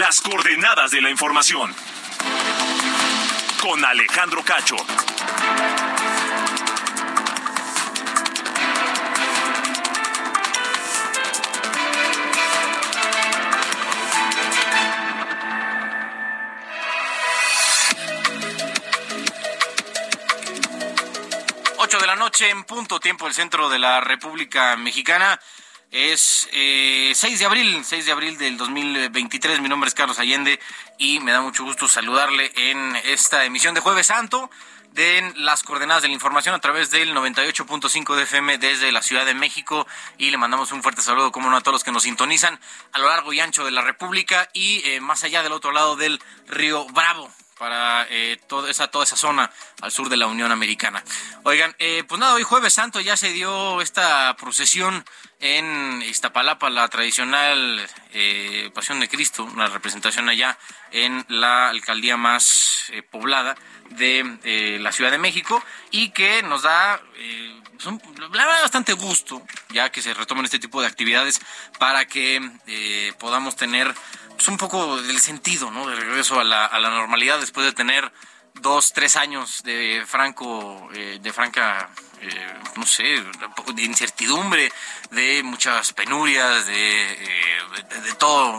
Las coordenadas de la información. Con Alejandro Cacho. 8 de la noche en punto tiempo el centro de la República Mexicana. Es eh, 6 de abril, 6 de abril del 2023. Mi nombre es Carlos Allende y me da mucho gusto saludarle en esta emisión de Jueves Santo de las coordenadas de la información a través del 98.5 de FM desde la Ciudad de México y le mandamos un fuerte saludo, como no, a todos los que nos sintonizan a lo largo y ancho de la República y eh, más allá del otro lado del río Bravo para eh, toda, esa, toda esa zona al sur de la Unión Americana. Oigan, eh, pues nada, hoy jueves santo ya se dio esta procesión en Iztapalapa, la tradicional eh, Pasión de Cristo, una representación allá en la alcaldía más eh, poblada de eh, la Ciudad de México y que nos da pues bastante gusto ya que se retomen este tipo de actividades para que podamos tener pues, un poco del sentido, ¿no? De regreso a la, a la normalidad después de tener dos, tres años de franco, eh, de franca, eh, no sé, de incertidumbre, de muchas penurias, de, eh, de, de todo,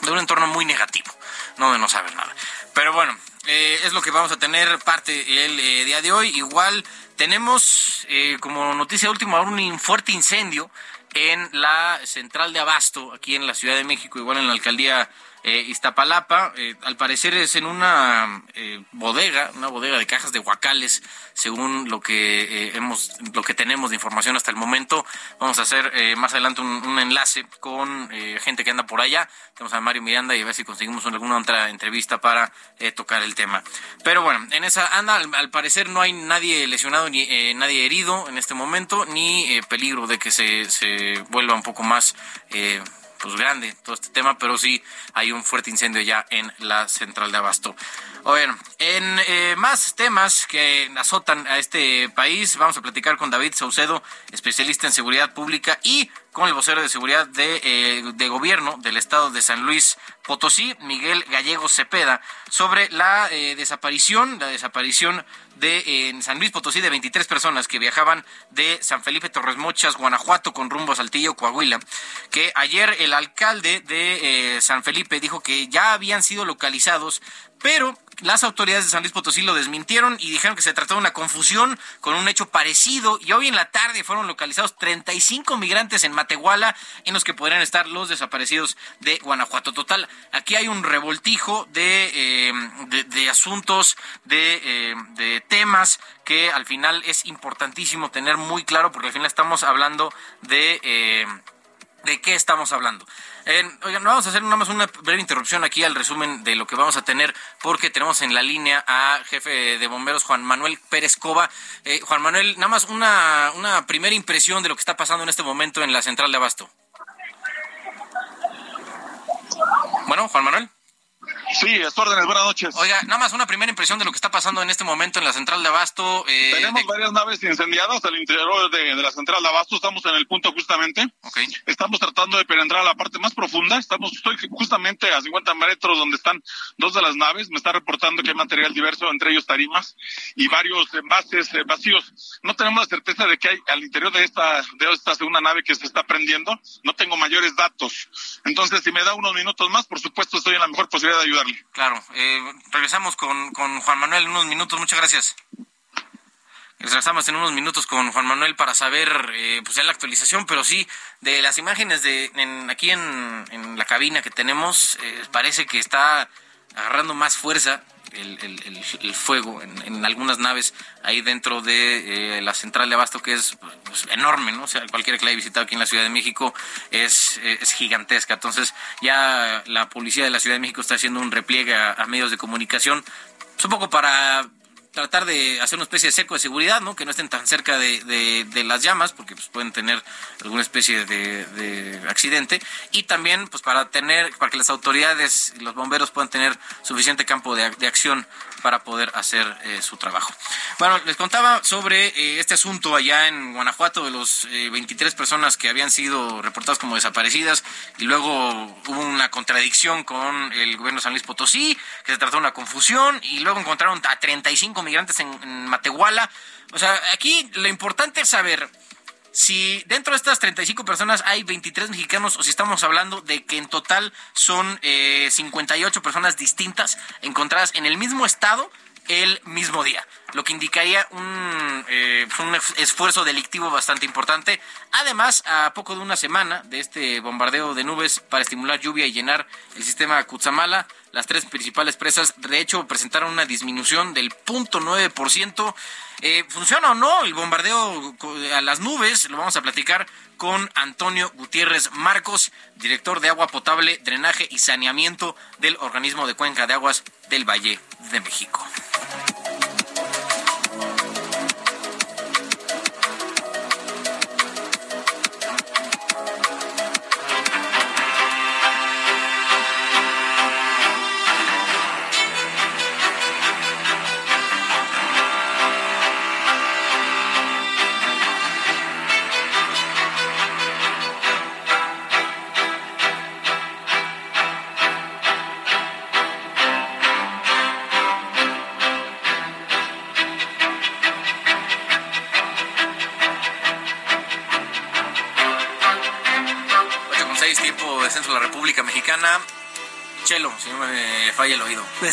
de un entorno muy negativo, no de no saber nada. Pero bueno, eh, es lo que vamos a tener parte el día de hoy. Igual tenemos como noticia última un fuerte incendio en la central de Abasto, aquí en la Ciudad de México, igual en la alcaldía eh, Iztapalapa. Eh, al parecer es en una eh, bodega, una bodega de cajas de guacales, según lo que hemos, lo que tenemos de información hasta el momento. Vamos a hacer más adelante un, enlace con gente que anda por allá. Tenemos a Mario Miranda y a ver si conseguimos alguna otra entrevista para tocar el tema. Pero bueno, en esa anda, al, parecer no hay nadie lesionado ni nadie herido en este momento, ni peligro de que se, vuelva un poco más pues grande todo este tema, pero sí hay un fuerte incendio ya en la central de Abasto. Bueno, en eh, más temas que azotan a este país, vamos a platicar con David Saucedo, especialista en seguridad pública y con el vocero de seguridad de, eh, de gobierno del estado de San Luis Potosí, Miguel Gallego Cepeda, sobre la eh, desaparición, la desaparición de en San Luis Potosí de 23 personas que viajaban de San Felipe Torres Mochas, Guanajuato, con rumbo a Saltillo, Coahuila, que ayer el alcalde de eh, San Felipe dijo que ya habían sido localizados, pero las autoridades de San Luis Potosí lo desmintieron y dijeron que se trató de una confusión con un hecho parecido y hoy en la tarde fueron localizados 35 migrantes en Matehuala en los que podrían estar los desaparecidos de Guanajuato. Total, aquí hay un revoltijo de, eh, de, asuntos, de, eh, de temas que al final es importantísimo tener muy claro porque al final estamos hablando de... Eh, ¿De qué estamos hablando? Eh, oigan, vamos a hacer nada más una breve interrupción aquí al resumen de lo que vamos a tener, porque tenemos en la línea a jefe de bomberos Juan Manuel Pérez Cova. Eh, Juan Manuel, nada más una, una primera impresión de lo que está pasando en este momento en la central de Abasto. Bueno, Juan Manuel. Sí, es órdenes, buenas noches. Oiga, nada más una primera impresión de lo que está pasando en este momento en la central de Abasto. eh, Tenemos de- varias naves incendiadas al interior de, de la central de Abasto, estamos en el punto justamente. Ok. Estamos tratando de penetrar a la parte más profunda, estamos estoy justamente a 50 metros donde están dos de las naves, me está reportando que hay material diverso, entre ellos tarimas y varios envases eh, vacíos. No tenemos la certeza de que hay al interior de esta, de esta segunda nave que se está prendiendo, no tengo mayores datos. Entonces, si me da unos minutos más, por supuesto, estoy en la mejor posibilidad de ayudarle. Claro, eh, regresamos con, con Juan Manuel en unos minutos, muchas gracias. Regresamos en unos minutos con Juan Manuel para saber eh, pues ya la actualización, pero sí, de las imágenes de en, aquí en, en la cabina que tenemos, eh, parece que está agarrando más fuerza el, fuego en, algunas naves ahí dentro de eh, la central de abasto que es pues, enorme, ¿no? O sea, cualquiera que la haya visitado aquí en la Ciudad de México es, es gigantesca. Entonces ya la policía de la Ciudad de México está haciendo un repliegue a, medios de comunicación, pues, un poco para tratar de hacer una especie de cerco de seguridad, ¿no? Que no estén tan cerca de, las llamas, porque pues, pueden tener alguna especie de, de, accidente. Y también, pues, para tener, para que las autoridades y los bomberos puedan tener suficiente campo de, acción para poder hacer eh, su trabajo. Bueno, les contaba sobre eh, este asunto allá en Guanajuato de los 23 eh, personas que habían sido reportadas como desaparecidas y luego hubo una contradicción con el gobierno de San Luis Potosí, que se trató de una confusión y luego encontraron a 35 migrantes en, Matehuala. O sea, aquí lo importante es saber si dentro de estas 35 personas hay 23 mexicanos o si estamos hablando de que en total son eh, 58 personas distintas encontradas en el mismo estado el mismo día, lo que indicaría un, eh, un esfuerzo delictivo bastante importante. Además, a poco de una semana de este bombardeo de nubes para estimular lluvia y llenar el sistema Cutzamala, las tres principales presas de hecho presentaron una disminución del 0.9%. Eh, ¿Funciona o no el bombardeo a las nubes? Lo vamos a platicar con Antonio Gutiérrez Marcos, director de agua potable, drenaje y saneamiento del organismo de cuenca de aguas del Valle de México.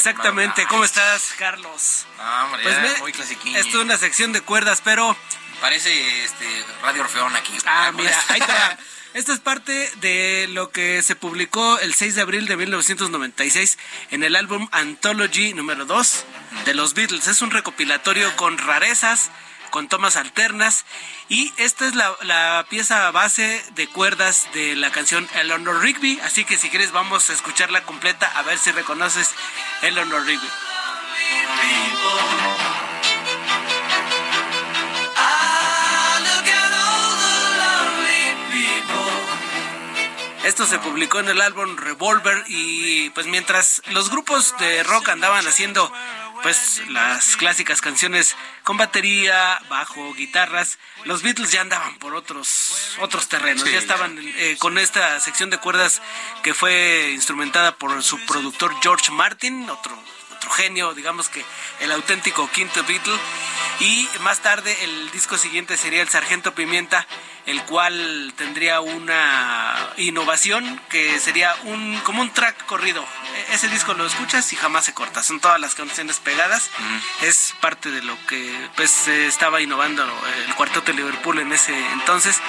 Exactamente. ¿Cómo estás, Carlos? Ah, hombre, pues muy clasiquín. Esto es una sección de cuerdas, pero... Parece este Radio Orfeón aquí. Ah, mira, ahí está. Esta es parte de lo que se publicó el 6 de abril de 1996 en el álbum Anthology número 2 de los Beatles. Es un recopilatorio con rarezas, con tomas alternas. Y esta es la, pieza base de cuerdas de la canción Eleanor Rigby. Así que si quieres vamos a escucharla completa a ver si reconoces Eleanor Rigby. Esto se publicó en el álbum Revolver y pues mientras los grupos de rock andaban haciendo pues las clásicas canciones con batería, bajo, guitarras. Los Beatles ya andaban por otros otros terrenos, ya estaban eh, con esta sección de cuerdas que fue instrumentada por su productor George Martin, otro otro genio, digamos que el auténtico quinto Beatle. Y más tarde el disco siguiente sería El Sargento Pimienta, el cual tendría una innovación que sería un como un track corrido. E-, ese disco lo escuchas y jamás se corta, son todas las canciones pegadas. Es parte de lo que pues estaba innovando el cuarteto de Liverpool en ese entonces.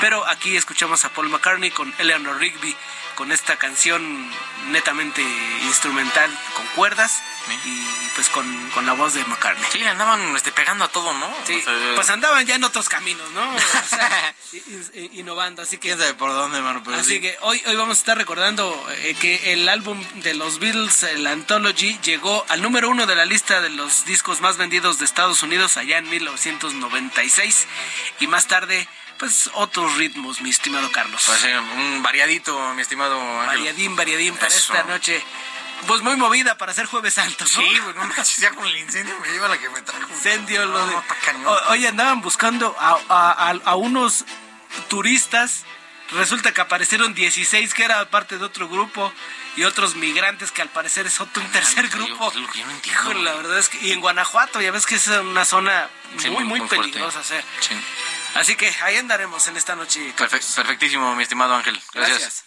Pero aquí escuchamos a Paul McCartney con Eleanor Rigby con esta canción netamente instrumental con cuerdas y pues con, la voz de McCartney. Sí, andaban este, pegando a todo, ¿no? Sí, pues andaban ya en otros caminos, ¿no? O sea, innovando, así que... ¿Quién sabe por dónde, hermano? así que hoy, hoy vamos a estar recordando eh, que el álbum de los Beatles, el Anthology, llegó al número uno de la lista de los discos más vendidos de Estados Unidos allá en 1996 y más tarde pues otros ritmos, mi estimado Carlos. Pues un variadito, mi estimado Ángel. Variadín, variadín para esta noche. Pues muy movida para hacer Jueves Santo, ¿no? Sí, bueno, ya con el incendio me lleva la que me trajo. Incendio, lo de... Hoy andaban buscando a, a, unos turistas. Resulta que aparecieron 16 que era parte de otro grupo y otros migrantes que al parecer es otro un tercer grupo. la verdad es que y en Guanajuato ya ves que es una zona muy muy, peligrosa, sí. Así que ahí andaremos en esta noche. perfectísimo, mi estimado Ángel. Gracias. Gracias.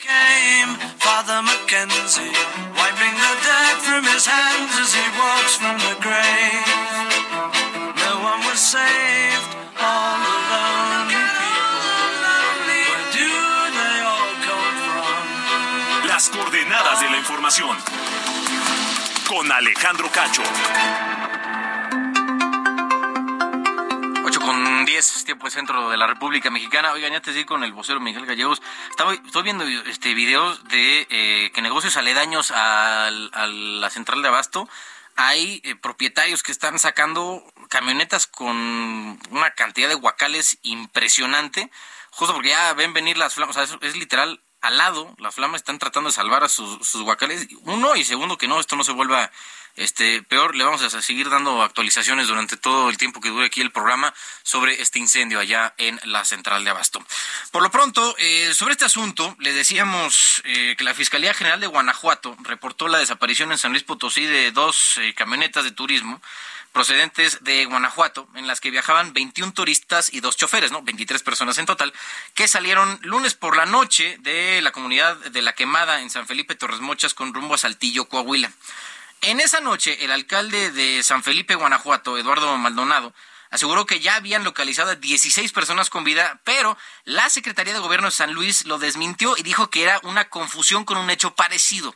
Came Father Mackenzie, wiping the dirt from his hands as he walks from the grave. No one was saved, all alone. Where do they all come from? Las coordenadas de la información. Con Alejandro Cacho. 10, tiempo de centro de la República Mexicana. Oigan, ya te digo con el vocero Miguel Gallegos. Estaba, estoy viendo este videos de eh, que negocios aledaños al- a, la central de Abasto hay eh, propietarios que están sacando camionetas con una cantidad de guacales impresionante, justo porque ya ven venir las flamas. O sea, es, es literal al lado, las flamas están tratando de salvar a sus, sus guacales. Uno, y segundo, que no, esto no se vuelva este peor. Le vamos a seguir dando actualizaciones durante todo el tiempo que dure aquí el programa sobre este incendio allá en la central de Abasto. Por lo pronto, eh, sobre este asunto, le decíamos eh, que la Fiscalía General de Guanajuato reportó la desaparición en San Luis Potosí de dos eh, camionetas de turismo procedentes de Guanajuato, en las que viajaban 21 turistas y dos choferes, ¿no? 23 personas en total, que salieron lunes por la noche de la comunidad de La Quemada en San Felipe Torres Mochas con rumbo a Saltillo, Coahuila. En esa noche, el alcalde de San Felipe, Guanajuato, Eduardo Maldonado, aseguró que ya habían localizado a 16 personas con vida, pero la Secretaría de Gobierno de San Luis lo desmintió y dijo que era una confusión con un hecho parecido.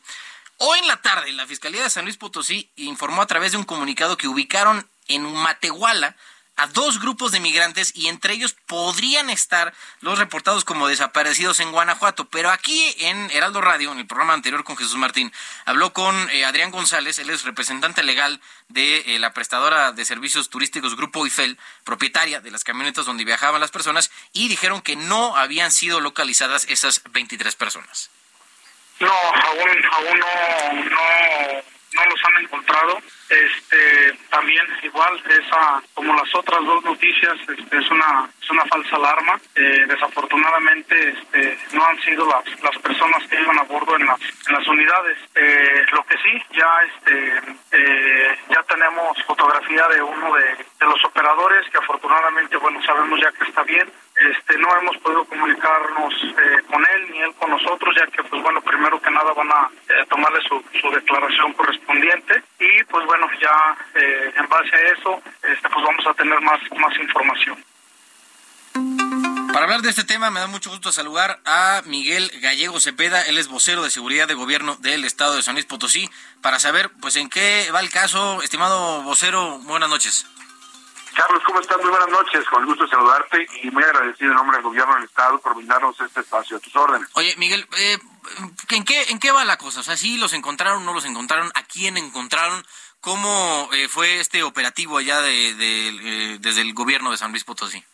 Hoy en la tarde, la Fiscalía de San Luis Potosí informó a través de un comunicado que ubicaron en Matehuala a dos grupos de migrantes y entre ellos podrían estar los reportados como desaparecidos en Guanajuato. Pero aquí en Heraldo Radio, en el programa anterior con Jesús Martín, habló con eh, Adrián González, él es representante legal de eh, la prestadora de servicios turísticos Grupo IFEL, propietaria de las camionetas donde viajaban las personas, y dijeron que no habían sido localizadas esas 23 personas. No, aún, aún no, no, no los han encontrado. Este, también igual, esa, como las otras dos noticias, este, es una, es una falsa alarma. Eh, desafortunadamente, este, no han sido las, las personas que iban a bordo en las, en las unidades. Eh, lo que sí, ya, este, eh, ya tenemos fotografía de uno de, de los operadores que afortunadamente, bueno, sabemos ya que está bien. Este, no hemos podido comunicarnos eh, con él ni él con nosotros, ya que, pues bueno, primero que nada van a eh, tomarle su, su declaración correspondiente y, pues bueno, ya eh, en base a eso, este, pues vamos a tener más, más información. Para hablar de este tema, me da mucho gusto saludar a Miguel Gallego Cepeda, él es vocero de seguridad de gobierno del estado de San Luis Potosí, para saber, pues, en qué va el caso. Estimado vocero, buenas noches. Carlos, ¿cómo estás? Muy buenas noches, con el gusto de saludarte y muy agradecido en nombre del gobierno del Estado por brindarnos este espacio a tus órdenes. Oye, Miguel, eh, ¿en, qué, ¿en qué va la cosa? O sea, ¿sí los encontraron, no los encontraron? ¿A quién encontraron? ¿Cómo eh, fue este operativo allá de, de, eh, desde el gobierno de San Luis Potosí?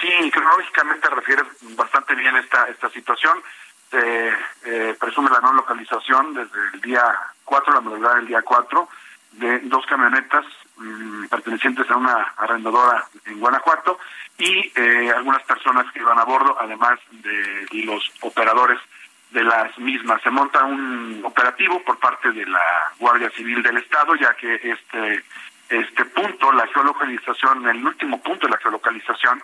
Sí, cronológicamente refieres bastante bien esta, esta situación. Se eh, presume la no localización desde el día 4, la madrugada del día 4, de dos camionetas mmm, pertenecientes a una arrendadora en Guanajuato y eh, algunas personas que iban a bordo, además de los operadores de las mismas. Se monta un operativo por parte de la Guardia Civil del Estado, ya que este este punto, la geolocalización, el último punto de la geolocalización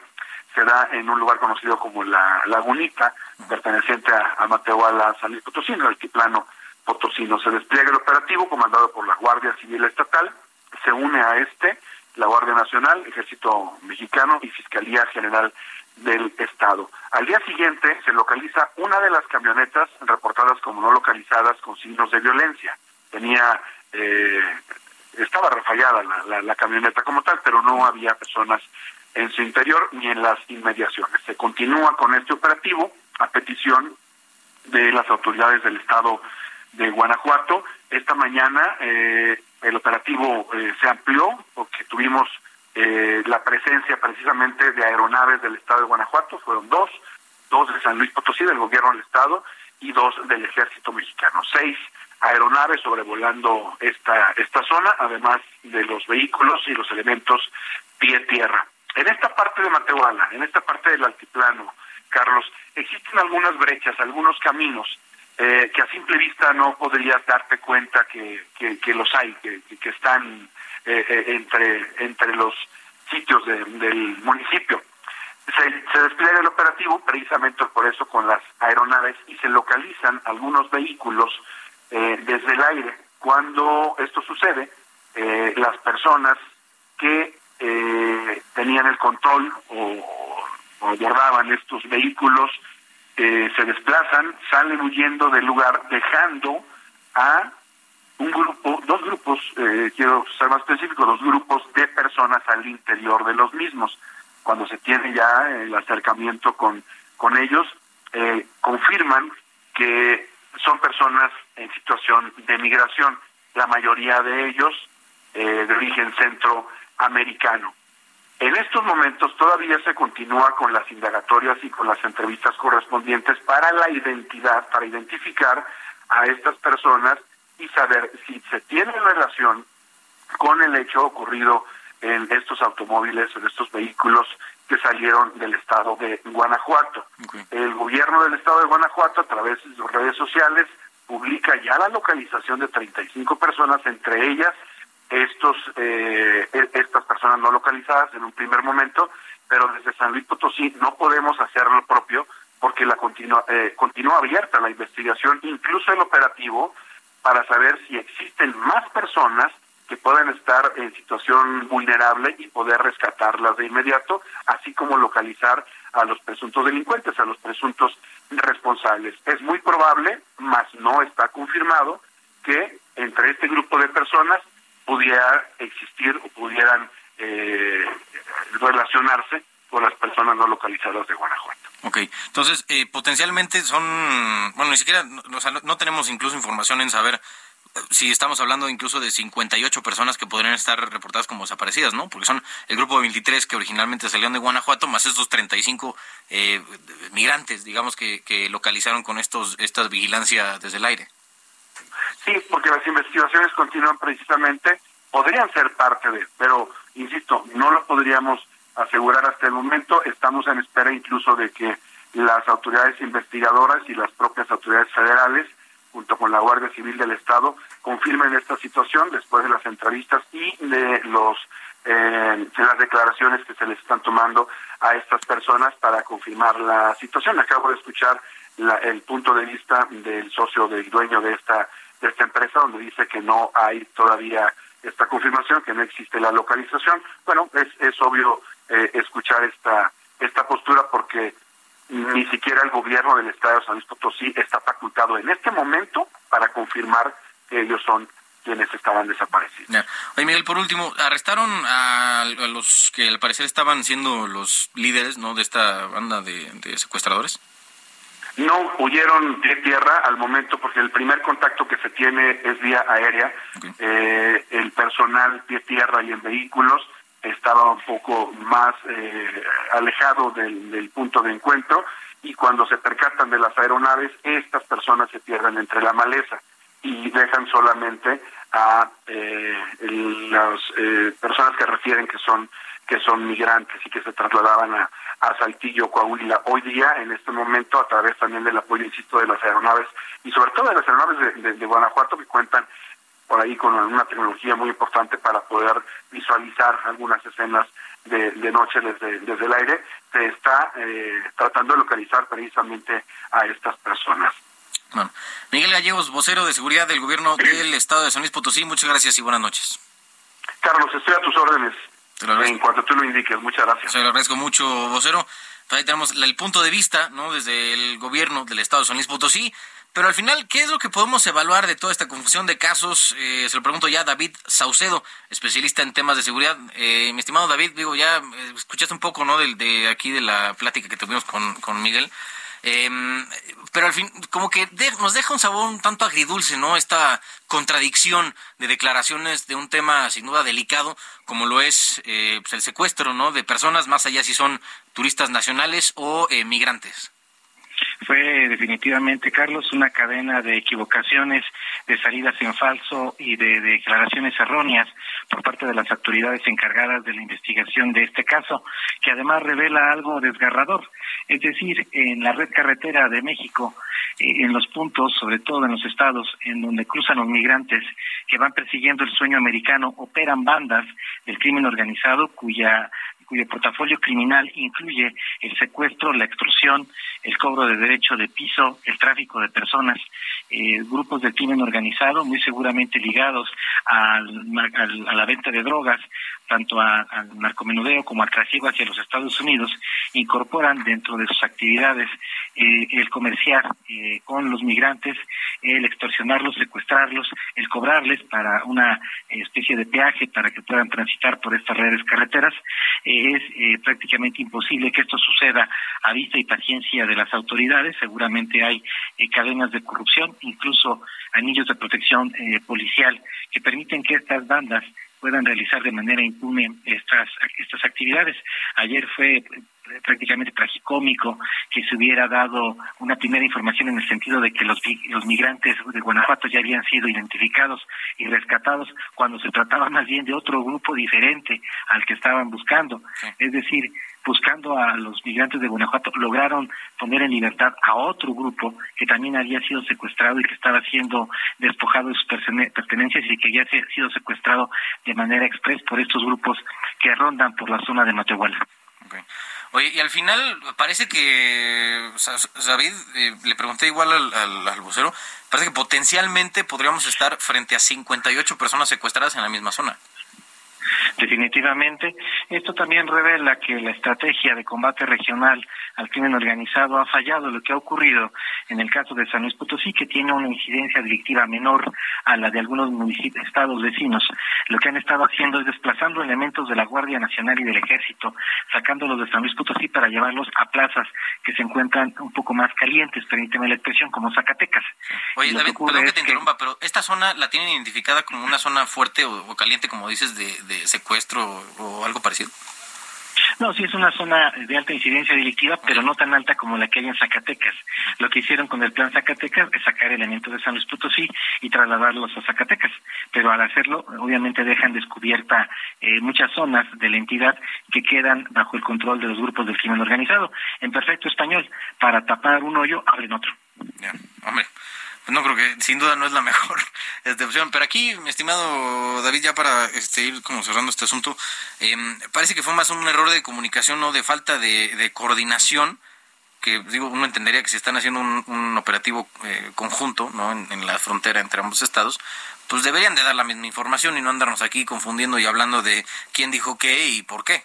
se da en un lugar conocido como la Lagunita, perteneciente a, a Matehuala, San Luis Potosí, en el altiplano potosino. Se despliega el operativo comandado por la Guardia Civil Estatal, se une a este la Guardia Nacional, Ejército Mexicano y Fiscalía General del Estado. Al día siguiente se localiza una de las camionetas reportadas como no localizadas con signos de violencia. Tenía, eh, estaba refallada la, la, la camioneta como tal, pero no había personas en su interior ni en las inmediaciones. Se continúa con este operativo a petición de las autoridades del Estado de Guanajuato. Esta mañana eh, el operativo eh, se amplió porque tuvimos eh, la presencia precisamente de aeronaves del Estado de Guanajuato, fueron dos, dos de San Luis Potosí, del gobierno del Estado, y dos del Ejército Mexicano. Seis aeronaves sobrevolando esta, esta zona, además de los vehículos y los elementos pie-tierra. En esta parte de Matehuala, en esta parte del altiplano, Carlos, existen algunas brechas, algunos caminos eh, que a simple vista no podrías darte cuenta que, que, que los hay, que, que están eh, eh, entre, entre los sitios de, del municipio. Se, despliega el operativo precisamente por eso con las aeronaves y se localizan algunos vehículos eh, desde el aire. Cuando esto sucede, eh, las personas que eh, tenían el control o, o abordaban estos vehículos eh, se desplazan, salen huyendo del lugar, dejando a un grupo, dos grupos, eh, quiero ser más específico, dos grupos de personas al interior de los mismos. Cuando se tiene ya el acercamiento con, con ellos, eh, confirman que son personas en situación de migración, la mayoría de ellos eh, de origen centroamericano. En estos momentos todavía se continúa con las indagatorias y con las entrevistas correspondientes para la identidad, para identificar a estas personas y saber si se tiene relación con el hecho ocurrido en estos automóviles, en estos vehículos que salieron del estado de Guanajuato. El gobierno del estado de Guanajuato, a través de sus redes sociales, publica ya la localización de 35 personas, entre ellas estos eh, e, estas personas no localizadas en un primer momento, pero desde San Luis Potosí no podemos hacer lo propio porque la continua, eh, continúa abierta la investigación, incluso el operativo, para saber si existen más personas que pueden estar en situación vulnerable y poder rescatarlas de inmediato, así como localizar a los presuntos delincuentes, a los presuntos responsables. Es muy probable, mas no está confirmado, que entre este grupo de personas pudiera existir o pudieran eh, relacionarse con las personas no localizadas de Guanajuato. Ok, entonces eh, potencialmente son, bueno, ni siquiera, no tenemos incluso información en saber si estamos hablando incluso de 58 personas que podrían estar reportadas como desaparecidas, ¿no? Porque son el grupo de 23 que originalmente salieron de Guanajuato, más estos 35 eh, migrantes, digamos, que, que localizaron con estos estas vigilancia desde el aire. Sí, porque las investigaciones continúan precisamente, podrían ser parte de, pero insisto, no lo podríamos asegurar hasta el momento. Estamos en espera incluso de que las autoridades investigadoras y las propias autoridades federales junto con la Guardia Civil del Estado, confirmen esta situación después de las entrevistas y de los eh, de las declaraciones que se les están tomando a estas personas para confirmar la situación. Acabo de escuchar el punto de vista del socio del dueño de esta de esta empresa, donde dice que no hay todavía esta confirmación, que no existe la localización. Bueno, es, es obvio eh, escuchar esta esta postura porque ni siquiera el gobierno del estado de San Luis Potosí está facultado en este momento para confirmar que ellos son quienes estaban desaparecidos. Oye, Miguel, por último, arrestaron a, los que al parecer estaban siendo los líderes ¿no? de esta banda de, secuestradores. No huyeron de tierra al momento porque el primer contacto que se tiene es vía aérea. Eh, el personal de tierra y en vehículos estaba un poco más eh, alejado del, punto de encuentro y cuando se percatan de las aeronaves, estas personas se pierden entre la maleza y dejan solamente a eh, las eh, personas que refieren que son que son migrantes y que se trasladaban a, a Saltillo, Coahuila. Hoy día, en este momento, a través también del apoyo, insisto, de las aeronaves y sobre todo de las aeronaves de Guanajuato que cuentan por ahí con una tecnología muy importante para poder visualizar algunas escenas de, noche desde, desde el aire, se está eh, tratando de localizar precisamente a estas personas. Bueno, Miguel Gallegos, vocero de seguridad del gobierno del estado de San Luis Potosí, muchas gracias y buenas noches. Carlos, estoy a tus órdenes. En cuanto tú lo indiques, muchas gracias. Se lo agradezco mucho, vocero. Ahí tenemos el punto de vista, ¿no? Desde el gobierno del estado de San Luis Potosí. Pero al final, ¿qué es lo que podemos evaluar de toda esta confusión de casos? Eh, se lo pregunto ya a David Saucedo, especialista en temas de seguridad. Eh, mi estimado David, digo, ya eh, escuchaste un poco, ¿no? De aquí de la plática que tuvimos con, con Miguel. Em, pero al fin, como que nos deja un sabor un tanto agridulce, ¿no? Esta contradicción de declaraciones de un tema sin duda delicado, como lo es pues el secuestro, ¿no? De personas, más allá si son turistas nacionales o migrantes fue definitivamente, Carlos, una cadena de equivocaciones, de salidas en falso y de, declaraciones erróneas por parte de las autoridades encargadas de la investigación de este caso, que además revela algo desgarrador. Es decir, en la red carretera de México, eh, en los puntos, sobre todo en los estados en donde cruzan los migrantes que van persiguiendo el sueño americano, operan bandas del crimen organizado cuya cuyo portafolio criminal incluye el secuestro, la extorsión, el cobro de derecho de piso, el tráfico de personas, eh, grupos de crimen organizado muy seguramente ligados al, a la venta de drogas, tanto al narcomenudeo como al trasiego hacia los Estados Unidos, incorporan dentro de sus actividades eh, el comerciar eh, con los migrantes, el extorsionarlos, secuestrarlos, el cobrarles para una especie de peaje para que puedan transitar por estas redes carreteras, es prácticamente imposible que esto suceda a vista y paciencia de las autoridades. Seguramente hay cadenas de corrupción, incluso anillos de protección policial que permiten que estas bandas puedan realizar de manera impune estas, estas actividades. Ayer fue prácticamente tragicómico que se hubiera dado una primera información en el sentido de que los, los migrantes de Guanajuato ya habían sido identificados y rescatados cuando se trataba más bien de otro grupo diferente al que estaban buscando. Es decir, buscando a los migrantes de Guanajuato, lograron poner en libertad a otro grupo que también había sido secuestrado y que estaba siendo despojado de sus pertenencias y que ya ha sido secuestrado de manera express por estos grupos que rondan por la zona de Matehuala. Oye, y al final parece que, David, eh, le pregunté igual al, al, vocero, parece que potencialmente podríamos estar frente a 58 personas secuestradas en la misma zona. Definitivamente, esto también revela que la estrategia de combate regional al crimen organizado ha fallado. Lo que ha ocurrido en el caso de San Luis Potosí, que tiene una incidencia delictiva menor a la de algunos municipios, estados vecinos, lo que han estado haciendo es desplazando elementos de la Guardia Nacional y del Ejército, sacándolos de San Luis Potosí para llevarlos a plazas que se encuentran un poco más calientes, permíteme la expresión, como Zacatecas. Oye, David, perdón que te interrumpa, pero esta zona la tienen identificada como una zona fuerte o, caliente, como dices, de secuestro o algo parecido? No, sí es una zona de alta incidencia delictiva, pero no tan alta como la que hay en Zacatecas. Lo que hicieron con el plan Zacatecas es sacar elementos de San Luis Potosí y trasladarlos a Zacatecas. Pero al hacerlo, obviamente dejan descubierta eh, muchas zonas de la entidad que quedan bajo el control de los grupos del crimen organizado. En perfecto español, para tapar un hoyo, abren otro. Ya, hombre no creo que sin duda no es la mejor este, opción. Pero aquí, mi estimado David, ya para este, ir como cerrando este asunto, em, parece que fue más un error de comunicación, no de falta de, coordinación, que digo, uno entendería que si están haciendo un, operativo eh, conjunto ¿no? En, la frontera entre ambos estados, pues deberían de dar la misma información y no andarnos aquí confundiendo y hablando de quién dijo qué y por qué.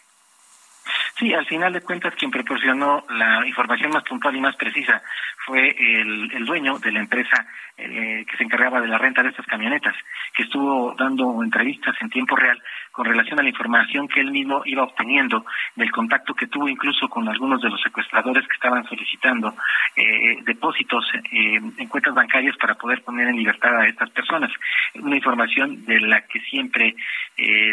Sí, al final de cuentas quien proporcionó la información más puntual y más precisa fue el, el dueño de la empresa eh, que se encargaba de la renta de estas camionetas, que estuvo dando entrevistas en tiempo real con relación a la información que él mismo iba obteniendo del contacto que tuvo incluso con algunos de los secuestradores que estaban solicitando eh, depósitos eh, en cuentas bancarias para poder poner en libertad a estas personas. Una información de la que siempre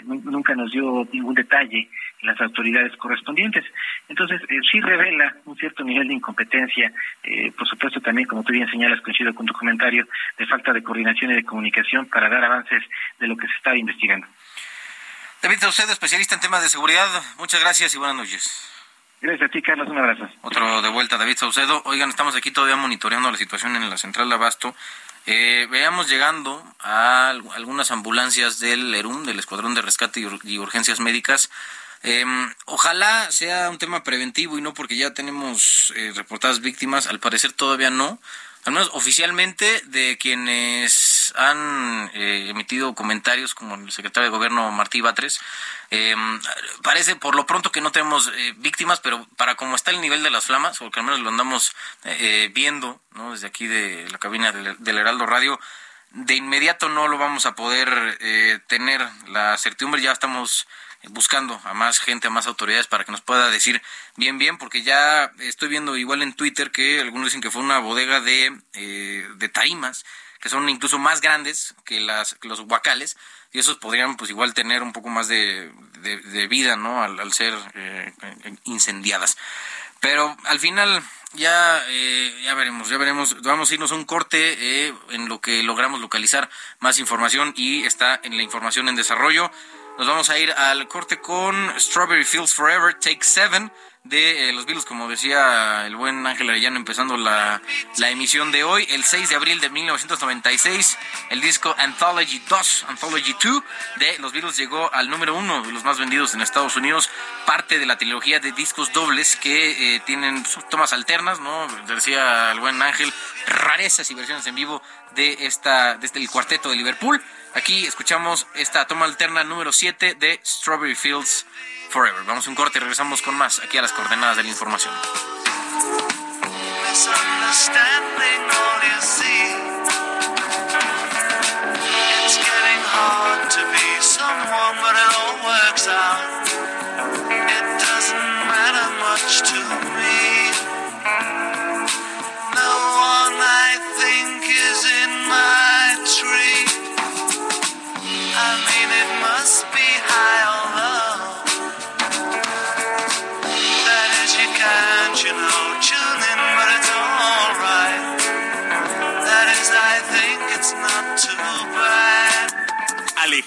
nunca nos dio ningún detalle las autoridades correspondientes. Entonces, eh, sí revela un cierto nivel de incompetencia, eh, por supuesto también, como tú bien señalas, coincido con tu comentario, de falta de coordinación y de comunicación para dar avances de lo que se está investigando. David Saucedo, especialista en temas de seguridad, muchas gracias y buenas noches. Gracias a ti, Carlos. Un abrazo. Otro de vuelta, David Saucedo. Oigan, estamos aquí todavía monitoreando la situación en la central de Abasto. Eh, veamos llegando a algunas ambulancias del ERUM, del Escuadrón de Rescate y Urgencias Médicas, eh, ojalá sea un tema preventivo y no porque ya tenemos eh, reportadas víctimas, al parecer todavía no, al menos oficialmente de quienes han eh, emitido comentarios como el secretario de gobierno Martí Batres. Em, parece por lo pronto que no tenemos eh, víctimas, pero para cómo está el nivel de las flamas, o que al menos lo andamos viendo ¿no? desde aquí de la cabina del Heraldo Radio, de inmediato no lo vamos a poder tener la certidumbre, ya estamos buscando a más gente, a más autoridades para que nos pueda decir bien, bien, porque ya estoy viendo igual en Twitter que algunos dicen que fue una bodega de, eh, de tarimas, que son incluso más grandes que, las, los huacales, y esos podrían pues igual tener un poco más de, de, vida, ¿no? Al, ser eh, incendiadas. Pero al final ya eh, ya veremos, ya veremos. Vamos a irnos a un corte en lo que logramos localizar más información y está en la información en desarrollo. Nos vamos a ir al corte con Strawberry Fields Forever, Take Seven de eh, los Beatles, como decía el buen Ángel Arellano empezando la, la, emisión de hoy, el 6 de abril de 1996, el disco Anthology 2, Anthology 2 de los Beatles llegó al número uno de los más vendidos en Estados Unidos, parte de la trilogía de discos dobles que eh, tienen tomas alternas, ¿no? Decía el buen Ángel, rarezas y versiones en vivo de esta, desde este, el cuarteto de Liverpool. Aquí escuchamos esta toma alterna número 7 de Strawberry Fields Forever. Vamos a un corte y regresamos con más aquí a las coordenadas de la información. someone, but it all works out.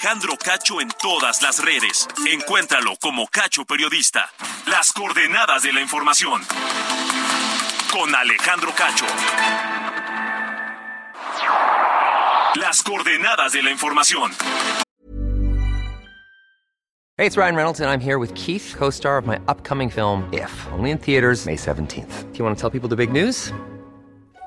Alejandro Cacho en todas las redes. Encuéntralo como Cacho Periodista. Las coordenadas de la información. Con Alejandro Cacho. Las coordenadas de la información. Hey, it's Ryan Reynolds, and I'm here with Keith, co star of my upcoming film, If, only in theaters, May 17th. Do you want to tell people the big news?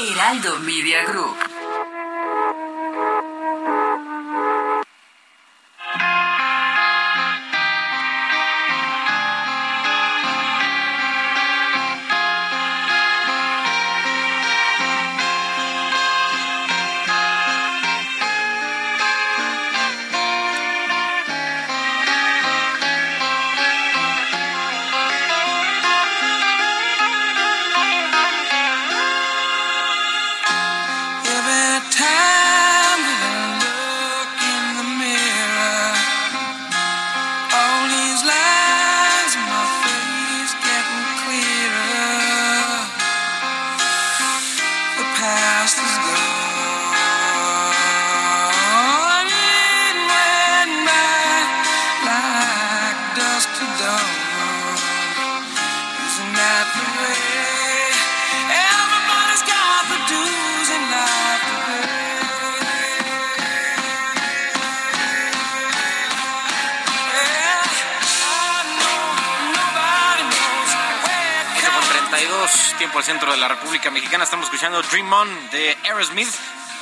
Heraldo Media Group. República Mexicana. Estamos escuchando Dream On de Aerosmith,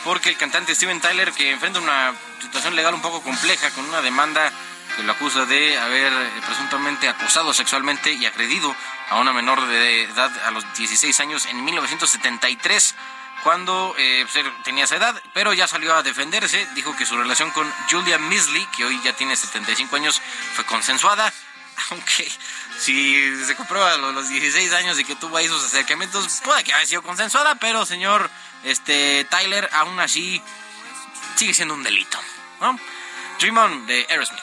porque el cantante Steven Tyler, que enfrenta una situación legal un poco compleja con una demanda que lo acusa de haber presuntamente acosado sexualmente y agredido a una menor de edad a los 16 años en 1973 cuando eh, pues, tenía esa edad, pero ya salió a defenderse, dijo que su relación con Julia Misley, que hoy ya tiene 75 años, fue consensuada, aunque si se comprueba lo- los 16 años y que tuvo ahí sus acercamientos, puede que haya sido consensuada, pero señor este Tyler, aún así sigue siendo un delito, ¿no? Dream On de Aerosmith.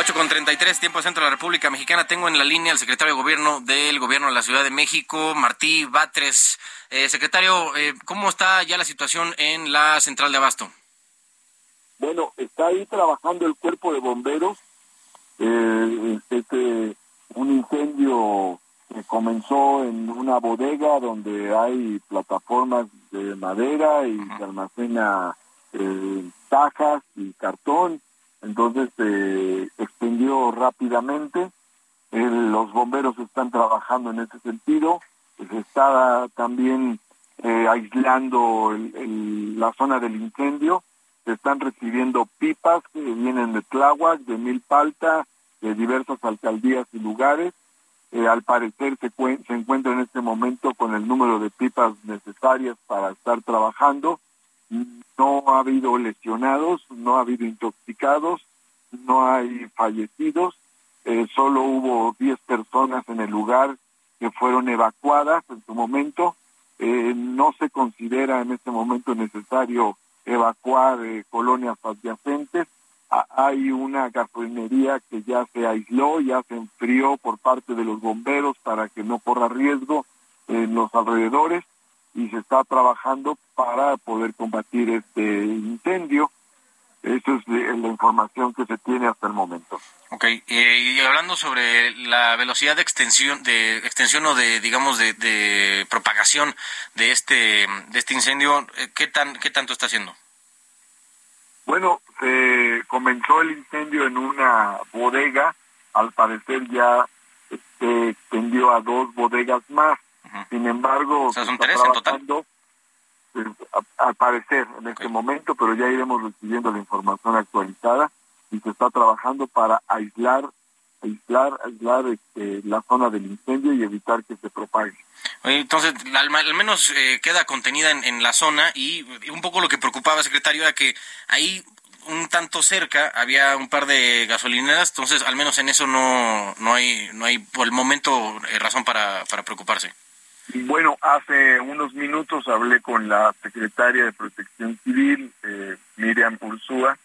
8 con 33, tiempo centro de la República Mexicana. Tengo en la línea al secretario de Gobierno del Gobierno de la Ciudad de México, Martí Batres. Eh, secretario, eh, ¿cómo está ya la situación en la central de Abasto? Bueno, está ahí trabajando el cuerpo de bomberos. Eh, este, un incendio que comenzó en una bodega donde hay plataformas de madera y se almacena eh, cajas y cartón. Entonces se extendió rápidamente. Los bomberos están trabajando en ese sentido. Se está también eh, aislando la zona del incendio. Se están recibiendo pipas que vienen de Tláhuac, de Milpalta, de diversas alcaldías y lugares. Eh, al parecer se, se encuentra en este momento con el número de pipas necesarias para estar trabajando. No ha habido lesionados, no ha habido intoxicados, no hay fallecidos. Eh, solo hubo 10 personas en el lugar que fueron evacuadas en su momento. Eh, no se considera en este momento necesario evacuar eh, colonias adyacentes. hay una gasolinería que ya se aisló, ya se enfrió por parte de los bomberos para que no corra riesgo en los alrededores y se está trabajando para poder combatir este incendio. Esa es la información que se tiene hasta el momento. Ok, eh, y hablando sobre la velocidad de extensión, de extensión o de, digamos, de, propagación de este, de este incendio, eh, ¿qué tan, qué tanto está haciendo? Bueno, se comenzó el incendio en una bodega, al parecer ya se extendió a dos bodegas más. Sin embargo, son tres en total al parecer en este momento, pero ya iremos recibiendo la información actualizada y se está trabajando para aislar aislar, aislar este, la zona del incendio y evitar que se propague. Entonces, al, menos eh, queda contenida en, la zona y un poco lo que preocupaba, secretario, era que ahí un tanto cerca había un par de gasolineras, entonces al menos en eso no, no hay no hay por el momento eh, razón para, para preocuparse. Bueno, hace unos minutos hablé con la secretaria de Protección Civil, eh, Miriam Ursúa,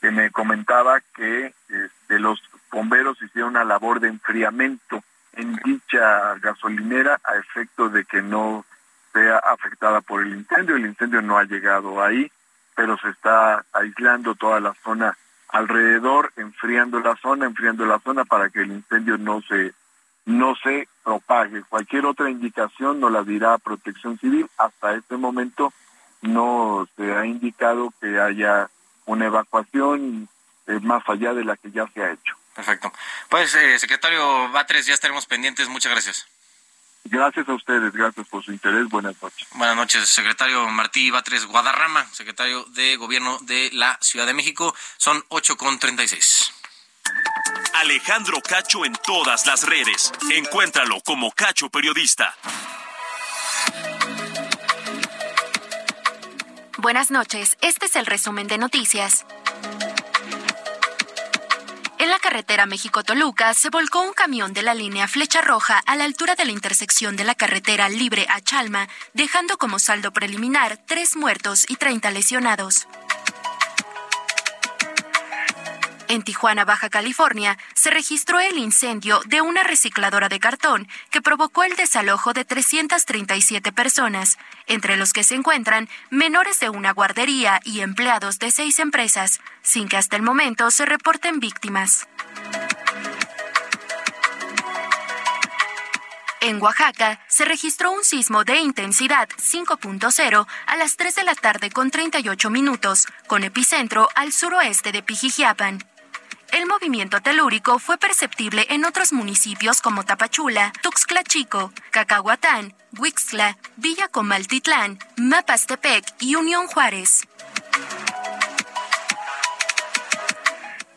que me comentaba que este, los bomberos hicieron una labor de enfriamiento en dicha gasolinera a efecto de que no sea afectada por el incendio. El incendio no ha llegado ahí, pero se está aislando toda la zona alrededor, enfriando la zona, enfriando la zona para que el incendio no se no se propague. Cualquier otra indicación nos la dirá Protección Civil. Hasta este momento no se ha indicado que haya una evacuación eh, más allá de la que ya se ha hecho. Perfecto. Pues, eh, secretario Batres, ya estaremos pendientes. Muchas gracias. Gracias a ustedes, gracias por su interés. Buenas noches. Buenas noches, secretario Martí Batres Guadarrama, secretario de Gobierno de la Ciudad de México. Son 8.36. Alejandro Cacho en todas las redes. Encuéntralo como Cacho Periodista. Buenas noches, este es el resumen de noticias. En la carretera México-Toluca se volcó un camión de la línea Flecha Roja a la altura de la intersección de la carretera Libre a Chalma, dejando como saldo preliminar tres muertos y 30 lesionados. En Tijuana, Baja California, se registró el incendio de una recicladora de cartón que provocó el desalojo de 337 personas, entre los que se encuentran menores de una guardería y empleados de seis empresas, sin que hasta el momento se reporten víctimas. En Oaxaca se registró un sismo de intensidad 5.0 a las 3 de la tarde con 38 minutos, con epicentro al suroeste de Pijijiapan. El movimiento telúrico fue perceptible en otros municipios como Tapachula, Tuxtla Chico, Cacahuatán, Huixtla, Villa Comaltitlán, Mapastepec y Unión Juárez.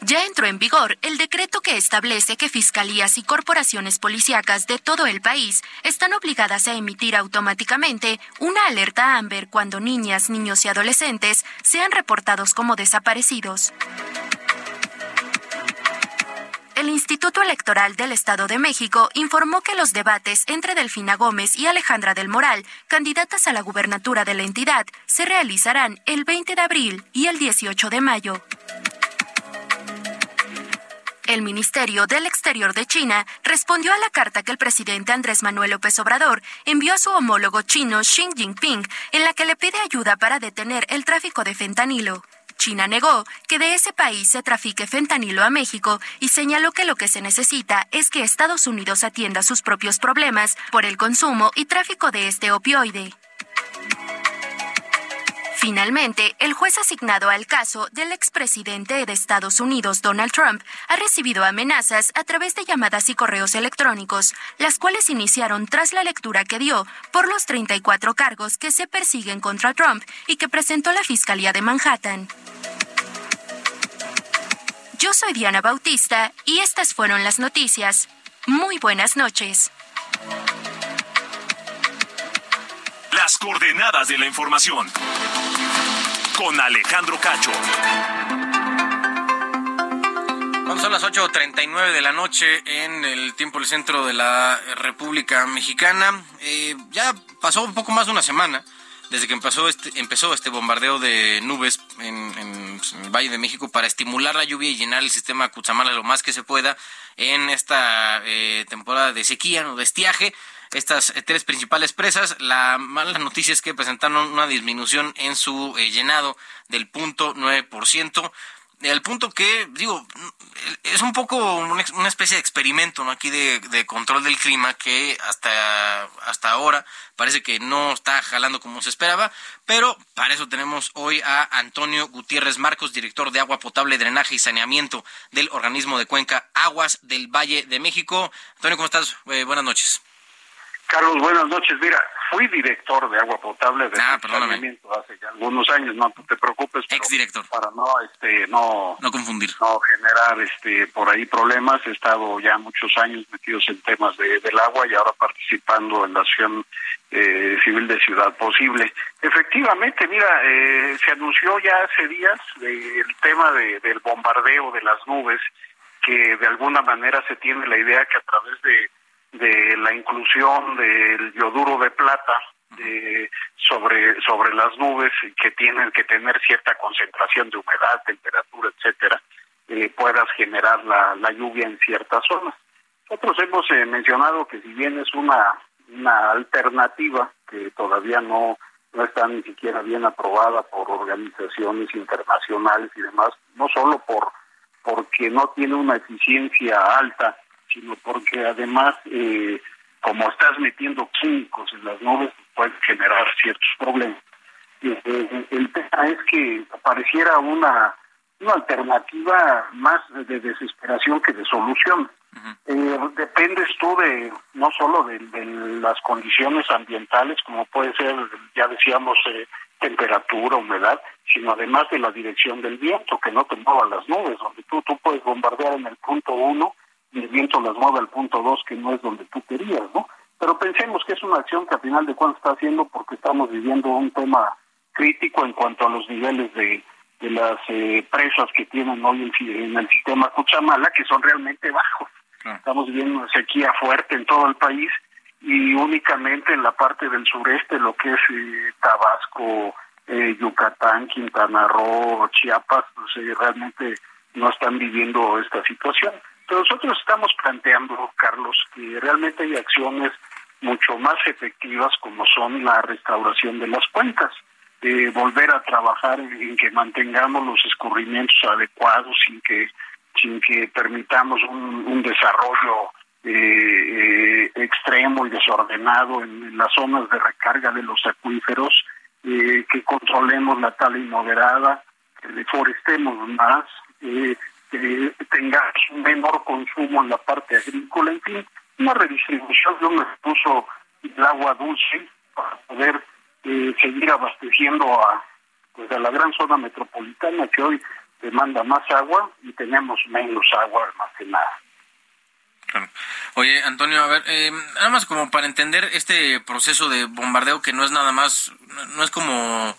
Ya entró en vigor el decreto que establece que fiscalías y corporaciones policíacas de todo el país están obligadas a emitir automáticamente una alerta AMBER cuando niñas, niños y adolescentes sean reportados como desaparecidos el Instituto Electoral del Estado de México informó que los debates entre Delfina Gómez y Alejandra del Moral, candidatas a la gubernatura de la entidad, se realizarán el 20 de abril y el 18 de mayo. El Ministerio del Exterior de China respondió a la carta que el presidente Andrés Manuel López Obrador envió a su homólogo chino Xi Jinping, en la que le pide ayuda para detener el tráfico de fentanilo. China negó que de ese país se trafique fentanilo a México y señaló que lo que se necesita es que Estados Unidos atienda sus propios problemas por el consumo y tráfico de este opioide. Finalmente, el juez asignado al caso del expresidente de Estados Unidos, Donald Trump, ha recibido amenazas a través de llamadas y correos electrónicos, las cuales iniciaron tras la lectura que dio por los 34 cargos que se persiguen contra Trump y que presentó la Fiscalía de Manhattan. Yo soy Diana Bautista y estas fueron las noticias. Muy buenas noches. Las coordenadas de la información. Con Alejandro Cacho. Cuando son las 8.39 de la noche en el tiempo del centro de la República Mexicana, eh, ya pasó un poco más de una semana desde que empezó este, empezó este bombardeo de nubes en, pues, en, el Valle de México para estimular la lluvia y llenar el sistema Cutzamala lo más que se pueda en esta eh, temporada de sequía, ¿no? de estiaje. Estas eh, tres principales presas, la mala noticia es que presentaron una disminución en su eh, llenado del punto 9% al punto que, digo, es un poco una especie de experimento ¿no? aquí de, de, control del clima que hasta, hasta ahora parece que no está jalando como se esperaba, pero para eso tenemos hoy a Antonio Gutiérrez Marcos, director de agua potable, drenaje y saneamiento del organismo de cuenca Aguas del Valle de México. Antonio, ¿cómo estás? Eh, buenas noches. Carlos, buenas noches. Mira, fui director de agua potable de ah, hace ya algunos años, no te preocupes. Exdirector. Para no, este, no, no confundir. No generar, este, por ahí problemas. He estado ya muchos años metidos en temas de, del agua y ahora participando en la acción eh, civil de Ciudad Posible. Efectivamente, mira, eh, se anunció ya hace días eh, el tema de, del bombardeo de las nubes, que de alguna manera se tiene la idea que a través de de la inclusión del yoduro de plata de, sobre sobre las nubes que tienen que tener cierta concentración de humedad, temperatura, etcétera, eh, puedas generar la, la lluvia en ciertas zonas. Nosotros hemos eh, mencionado que si bien es una una alternativa que todavía no no está ni siquiera bien aprobada por organizaciones internacionales y demás, no solo por porque no tiene una eficiencia alta sino porque además, eh, como estás metiendo químicos en las nubes, puede generar ciertos problemas. Eh, el tema es que pareciera una, una alternativa más de desesperación que de solución. Uh -huh. eh, dependes tú de no solo de, de, las condiciones ambientales, como puede ser, ya decíamos, eh, temperatura, humedad, sino además de la dirección del viento, que no te mueva las nubes, donde tú, tú puedes bombardear en el punto uno y el viento las mueve al punto 2, que no es donde tú querías, ¿no? Pero pensemos que es una acción que a final de cuentas está haciendo porque estamos viviendo un tema crítico en cuanto a los niveles de, de las eh, presas que tienen hoy en, en, el sistema Cuchamala, que son realmente bajos. Ah. Estamos viviendo una sequía fuerte en todo el país y únicamente en la parte del sureste, lo que es eh, Tabasco, eh, Yucatán, Quintana Roo, Chiapas, pues, realmente no están viviendo esta situación. Pero nosotros estamos planteando, Carlos, que realmente hay acciones mucho más efectivas como son la restauración de las cuencas, eh, volver a trabajar en, que mantengamos los escurrimientos adecuados sin que sin que permitamos un, desarrollo eh, eh, extremo y desordenado en, en, las zonas de recarga de los acuíferos, eh, que controlemos la tala inmoderada, que deforestemos más, eh, tengamos un menor consumo en la parte agrícola, en fin, una redistribución de un recurso del agua dulce para poder eh, seguir abasteciendo a, pues, a la gran zona metropolitana que hoy demanda más agua y tenemos menos agua almacenada. Claro. Oye, Antonio, a ver, eh, nada más como para entender este proceso de bombardeo que no es nada más, no es como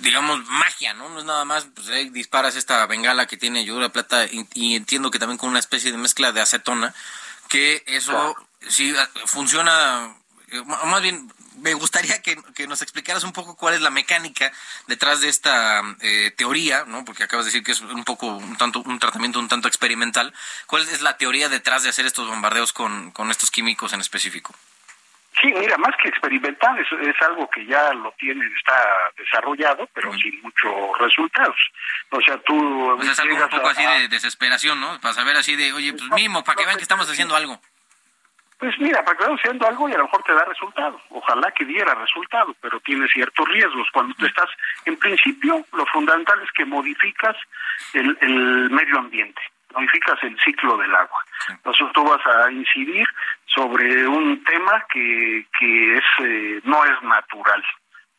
digamos, magia, ¿no? No es nada más, pues ahí disparas esta bengala que tiene yoduro de plata y, y, entiendo que también con una especie de mezcla de acetona, que eso claro. sí funciona, más bien me gustaría que, que, nos explicaras un poco cuál es la mecánica detrás de esta eh, teoría, ¿no? Porque acabas de decir que es un poco un tanto un tratamiento un tanto experimental. ¿Cuál es la teoría detrás de hacer estos bombardeos con, con estos químicos en específico? Sí, mira, más que experimental, es, es algo que ya lo tiene, está desarrollado, pero sin muchos resultados. O sea, tú... Pues es algo un poco a, así de desesperación, ¿no? Para saber así de, oye, pues mínimo, para que vean que estamos haciendo algo. Pues mira, para que haciendo algo y a lo mejor te da resultado. Ojalá que diera resultado, pero tiene ciertos riesgos. Cuando tú estás, en principio, lo fundamental es que modificas el, el medio ambiente, modificas el ciclo del agua. Entonces tú vas a incidir sobre un tema que, que es eh, no es natural.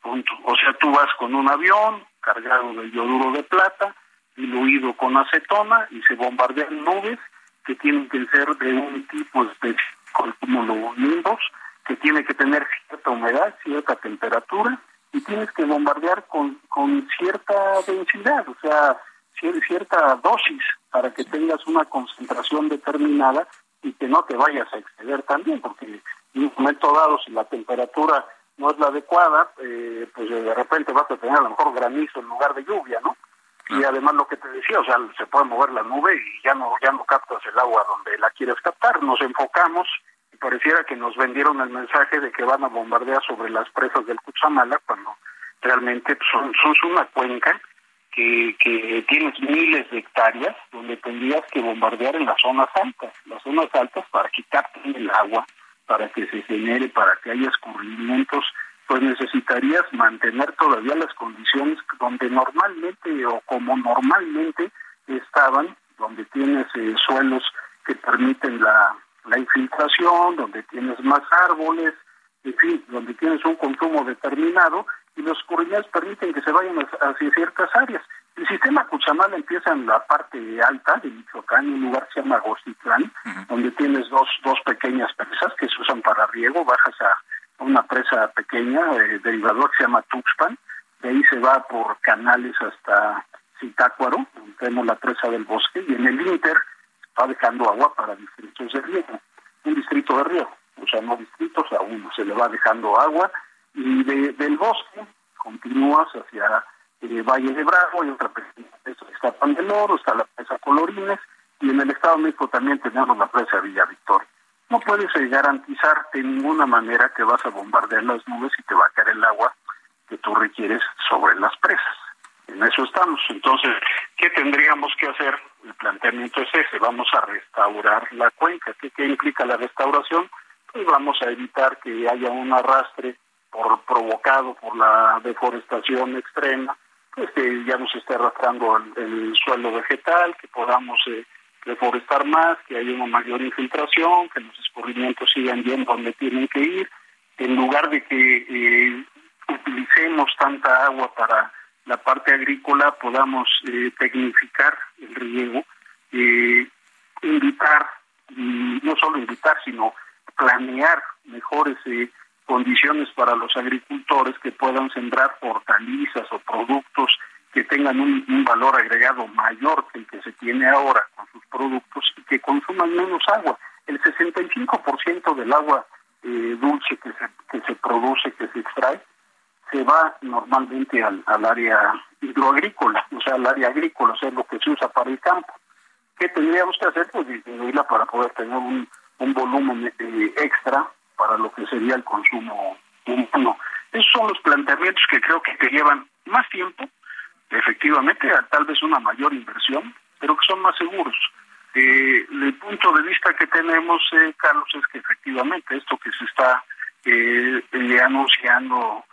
Punto. O sea, tú vas con un avión cargado de yoduro de plata, diluido con acetona y se bombardean nubes que tienen que ser de un tipo específico como los nimbos, que tiene que tener cierta humedad, cierta temperatura y tienes que bombardear con, con cierta densidad, o sea, cierta dosis para que tengas una concentración determinada y que no te vayas a exceder también, porque en un momento dado, si la temperatura no es la adecuada, eh, pues de repente vas a tener a lo mejor granizo en lugar de lluvia, ¿no? Y además lo que te decía, o sea, se puede mover la nube y ya no ya no captas el agua donde la quieres captar. Nos enfocamos y pareciera que nos vendieron el mensaje de que van a bombardear sobre las presas del Cuchamala cuando realmente son, son una cuenca que, que tienes miles de hectáreas donde tendrías que bombardear en las zonas altas, las zonas altas para que el agua, para que se genere, para que haya escurrimientos pues necesitarías mantener todavía las condiciones donde normalmente o como normalmente estaban, donde tienes eh, suelos que permiten la infiltración, donde tienes más árboles, en fin, donde tienes un consumo determinado y los escurrimientos permiten que se vayan hacia ciertas áreas. El sistema Cuchamal empieza en la parte alta de Michoacán, en un lugar que se llama Agostitlán, donde tienes dos, dos pequeñas presas que se usan para riego, bajas a una presa pequeña, eh, derivador que se llama Tuxpan, de ahí se va por canales hasta Zitácuaro, tenemos la presa del bosque, y en el Inter va dejando agua para distritos de riego, un distrito de riego, o sea, no distritos, a uno se le va dejando agua, y de, del bosque continúas hacia el Valle de Bravo, y otra presa, está Pan del Oro, está la presa Colorines, y en el Estado de México también tenemos la presa Villa Victoria no puedes eh, garantizar de ninguna manera que vas a bombardear las nubes y te va a caer el agua que tú requieres sobre las presas. En eso estamos. Entonces, ¿qué tendríamos que hacer? El planteamiento es ese, vamos a restaurar la cuenca. ¿Qué, qué implica la restauración? Pues vamos a evitar que haya un arrastre por provocado por la deforestación extrema, pues que ya nos esté arrastrando el, suelo vegetal, que podamos eh, reforestar más, que haya una mayor infiltración, que los escurrimientos sigan yendo donde tienen que ir, en lugar de que eh, utilicemos tanta agua para la parte agrícola, podamos eh, tecnificar el riego, eh, invitar, y no solo invitar, sino planear mejores condiciones para los agricultores que puedan sembrar hortalizas o productos que tengan un, valor agregado mayor que el que se tiene ahora con sus productos y que consuman menos agua. El 65% del agua eh, dulce que se, que se produce, que se extrae, se va normalmente al, al área hidroagrícola, o sea, al área agrícola, o sea, lo que se usa para el campo. ¿Qué tendríamos que hacer? Pues disminuirla para poder tener un, un volumen eh, extra para lo que sería el consumo humano. Esos son los planteamientos que creo que llevan más tiempo, efectivamente tal vez una mayor inversión, pero que son más seguros. Eh, el punto de vista que tenemos, eh, Carlos, es que efectivamente esto que se está eh, eh, anunciando,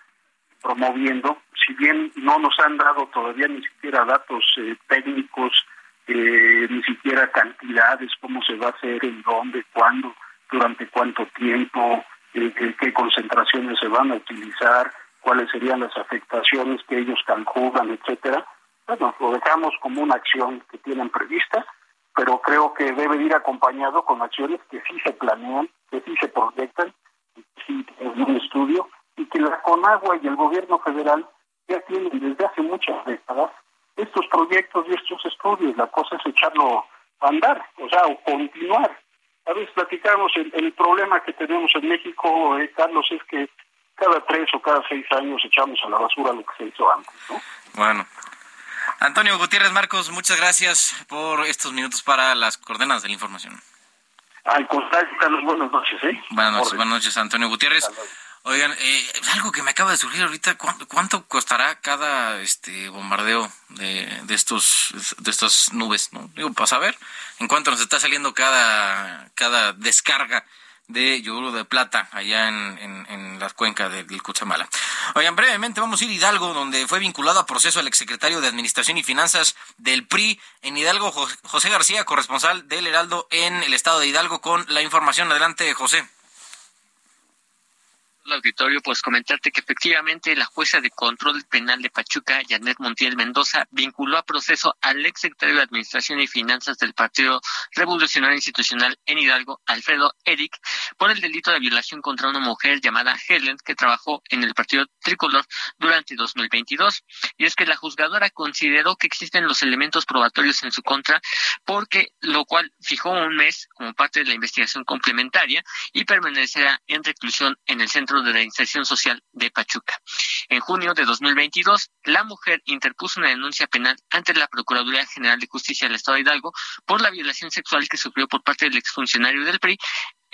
promoviendo, si bien no nos han dado todavía ni siquiera datos técnicos, ni siquiera cantidades, cómo se va a hacer, en dónde, cuándo, durante cuánto tiempo, qué concentraciones se van a utilizar, cuáles serían las afectaciones que ellos calculan, etcétera. Bueno, lo dejamos como una acción que tienen prevista, pero creo que debe ir acompañado con acciones que sí se planean, que sí se proyectan, que sí tienen un estudio, y que la CONAGUA y el gobierno federal ya tienen desde hace muchas décadas estos proyectos y estos estudios. La cosa es echarlo a andar, o sea, o continuar. A veces platicamos, el, el problema que tenemos en México, eh, Carlos, es que cada tres o cada seis años echamos a la basura lo que se hizo antes, ¿no? Bueno. Antonio Gutiérrez Marcos, muchas gracias por estos minutos para las coordenadas de la información. Al contrario, Carlos, buenas noches, ¿eh? Buenas noches, buenas noches, Antonio Gutiérrez. Oigan, eh, algo que me acaba de surgir ahorita, ¿cuánto, costará cada este bombardeo de, de estos de estas nubes? ¿no? Digo, para saber en cuánto nos está saliendo cada, cada descarga de yoduro de plata allá en, en, en la cuenca del Cuchamala. Oigan, brevemente vamos a ir a Hidalgo, donde fue vinculado a proceso el exsecretario de Administración y Finanzas del PRI en Hidalgo, José García, corresponsal del Heraldo en el estado de Hidalgo, con la información. Adelante, José auditorio, pues comentarte que efectivamente la jueza de control penal de Pachuca, Janet Montiel Mendoza, vinculó a proceso al ex secretario de Administración y Finanzas del Partido Revolucionario Institucional en Hidalgo, Alfredo Eric, por el delito de violación contra una mujer llamada Helen que trabajó en el Partido Tricolor durante 2022. Y es que la juzgadora consideró que existen los elementos probatorios en su contra, porque lo cual fijó un mes como parte de la investigación complementaria y permanecerá en reclusión en el centro de la Inserción Social de Pachuca. En junio de 2022, la mujer interpuso una denuncia penal ante la Procuraduría General de Justicia del Estado de Hidalgo por la violación sexual que sufrió por parte del exfuncionario del PRI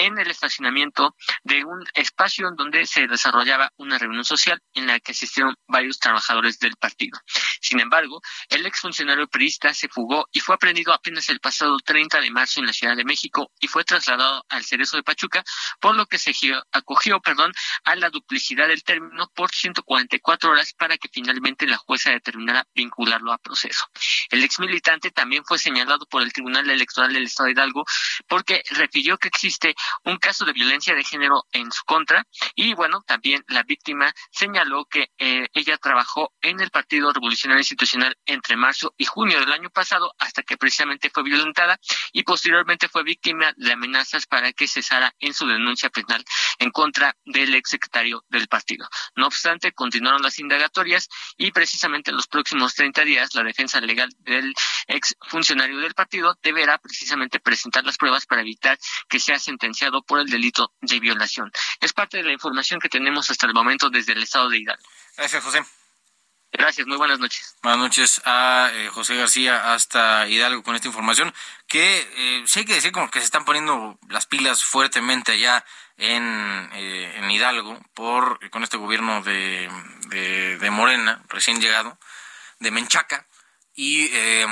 en el estacionamiento de un espacio en donde se desarrollaba una reunión social en la que asistieron varios trabajadores del partido. Sin embargo, el exfuncionario priista se fugó y fue aprendido apenas el pasado 30 de marzo en la Ciudad de México y fue trasladado al Cerezo de Pachuca, por lo que se acogió perdón, a la duplicidad del término por 144 horas para que finalmente la jueza determinara vincularlo a proceso. El exmilitante también fue señalado por el Tribunal Electoral del Estado de Hidalgo porque refirió que existe un caso de violencia de género en su contra y bueno, también la víctima señaló que eh, ella trabajó en el Partido Revolucionario Institucional entre marzo y junio del año pasado hasta que precisamente fue violentada y posteriormente fue víctima de amenazas para que cesara en su denuncia penal en contra del ex secretario del partido. No obstante, continuaron las indagatorias y precisamente en los próximos 30 días la defensa legal del ex funcionario del partido deberá precisamente presentar las pruebas para evitar que sea sentenciado por el delito de violación. Es parte de la información que tenemos hasta el momento desde el estado de Hidalgo. Gracias, José. Gracias, muy buenas noches. Buenas noches a eh, José García hasta Hidalgo con esta información que eh, sí hay que decir como que se están poniendo las pilas fuertemente allá en, eh, en Hidalgo por con este gobierno de, de, de Morena recién llegado, de Menchaca, y eh,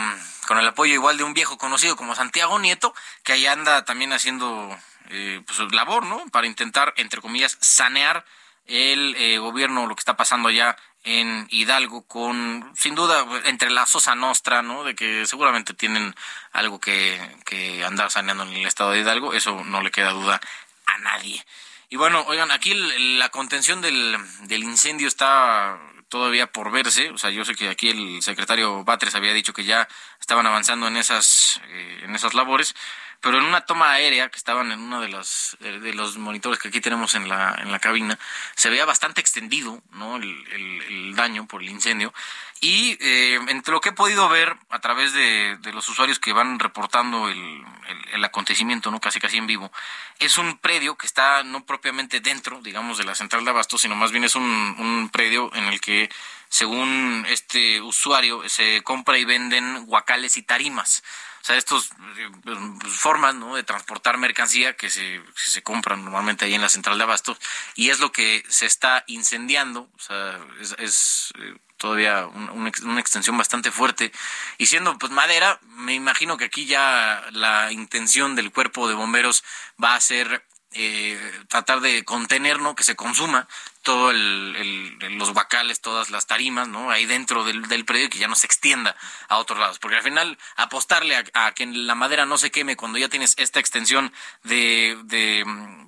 con el apoyo igual de un viejo conocido como Santiago Nieto, que ahí anda también haciendo eh, pues, labor, ¿no? Para intentar, entre comillas, sanear el eh, gobierno, lo que está pasando allá en Hidalgo, con, sin duda, entre la Sosa Nostra, ¿no? De que seguramente tienen algo que, que andar saneando en el estado de Hidalgo, eso no le queda duda a nadie. Y bueno, oigan, aquí la contención del, del incendio está todavía por verse. O sea, yo sé que aquí el secretario Batres había dicho que ya estaban avanzando en esas, eh, en esas labores, pero en una toma aérea que estaban en uno de los, eh, de los monitores que aquí tenemos en la, en la cabina, se veía bastante extendido ¿no? el, el, daño por el incendio. Y eh, entre lo que he podido ver a través de, de los usuarios que van reportando el, el, acontecimiento, ¿no? casi casi en vivo, es un predio que está no propiamente dentro, digamos, de la central de abasto, sino más bien es un, un predio en el que según este usuario, se compra y venden guacales y tarimas. O sea, estos eh, pues, formas ¿no? de transportar mercancía que se, se compran normalmente ahí en la central de abastos y es lo que se está incendiando. O sea, es, es eh, todavía una extensión bastante fuerte. Y siendo pues madera, me imagino que aquí ya la intención del cuerpo de bomberos va a ser eh, tratar de contener, ¿no? Que se consuma todo el, los guacales, todas las tarimas, ¿no? Ahí dentro del, del predio y que ya no se extienda a otros lados. Porque al final apostarle a, que la madera no se queme cuando ya tienes esta extensión de, de,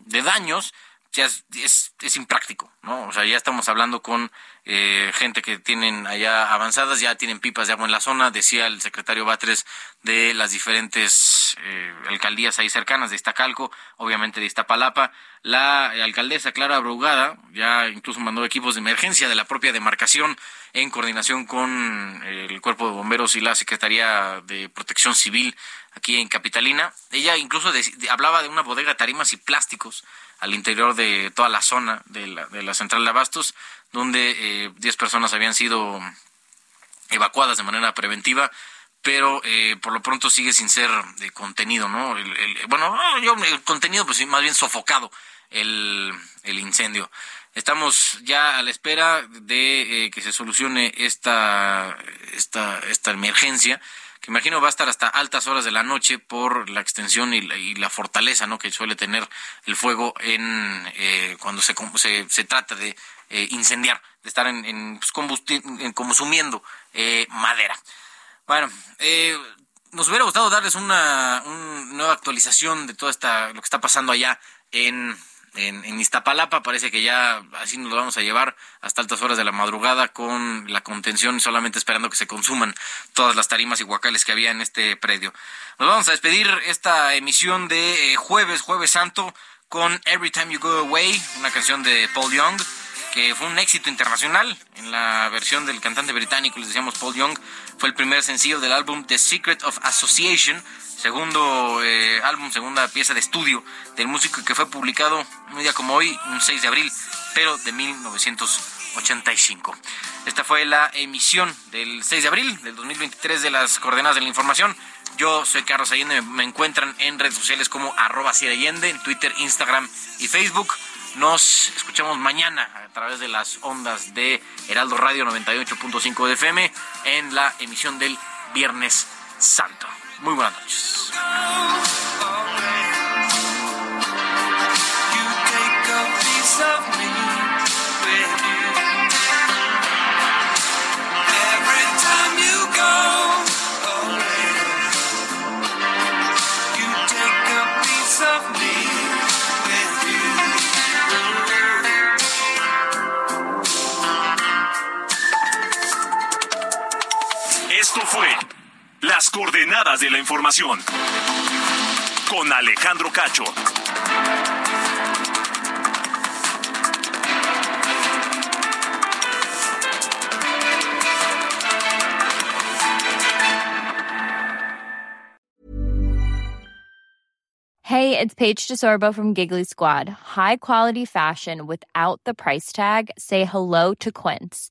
de daños, ya es, es, es, impráctico, ¿no? O sea, ya estamos hablando con eh, gente que tienen allá avanzadas, ya tienen pipas de agua en la zona, decía el secretario Batres de las diferentes eh, alcaldías ahí cercanas de Iztacalco, obviamente de Iztapalapa, la alcaldesa Clara Brugada ya incluso mandó equipos de emergencia de la propia demarcación en coordinación con eh, el Cuerpo de Bomberos y la Secretaría de Protección Civil aquí en Capitalina. Ella incluso hablaba de una bodega de tarimas y plásticos al interior de toda la zona de la, de la central de abastos, donde 10 eh, personas habían sido evacuadas de manera preventiva, pero eh, por lo pronto sigue sin ser de contenido, ¿no? El, bueno, yo, el contenido, pues más bien sofocado el, el incendio. Estamos ya a la espera de eh, que se solucione esta, esta, esta emergencia que imagino va a estar hasta altas horas de la noche por la extensión y la, fortaleza ¿no? que suele tener el fuego en eh, cuando se, se, se, trata de eh, incendiar, de estar en, en, pues, consumiendo eh, madera. Bueno, nos hubiera gustado darles una, una nueva actualización de todo esta, lo que está pasando allá en en, Iztapalapa. Parece que ya así nos lo vamos a llevar hasta altas horas de la madrugada con la contención y solamente esperando que se consuman todas las tarimas y guacales que había en este predio. Nos vamos a despedir esta emisión de eh, jueves, jueves santo, con Every Time You Go Away, una canción de Paul Young que fue un éxito internacional en la versión del cantante británico, les decíamos Paul Young, fue el primer sencillo del álbum The Secret of Association, segundo eh, álbum, segunda pieza de estudio del músico que fue publicado un día como hoy, un 6 de abril, pero de 1985. Esta fue la emisión del 6 de abril del 2023 de las coordenadas de la información. Yo soy Carlos Allende, me encuentran en redes sociales como arroba en Twitter, Instagram y Facebook. Nos escuchamos mañana a través de las ondas de Heraldo Radio 98.5 de FM en la emisión del Viernes Santo. Muy buenas noches. Coordenadas de la información con Alejandro Cacho. Hey, it's Paige DeSorbo from Giggly Squad. High quality fashion without the price tag. Say hello to Quince.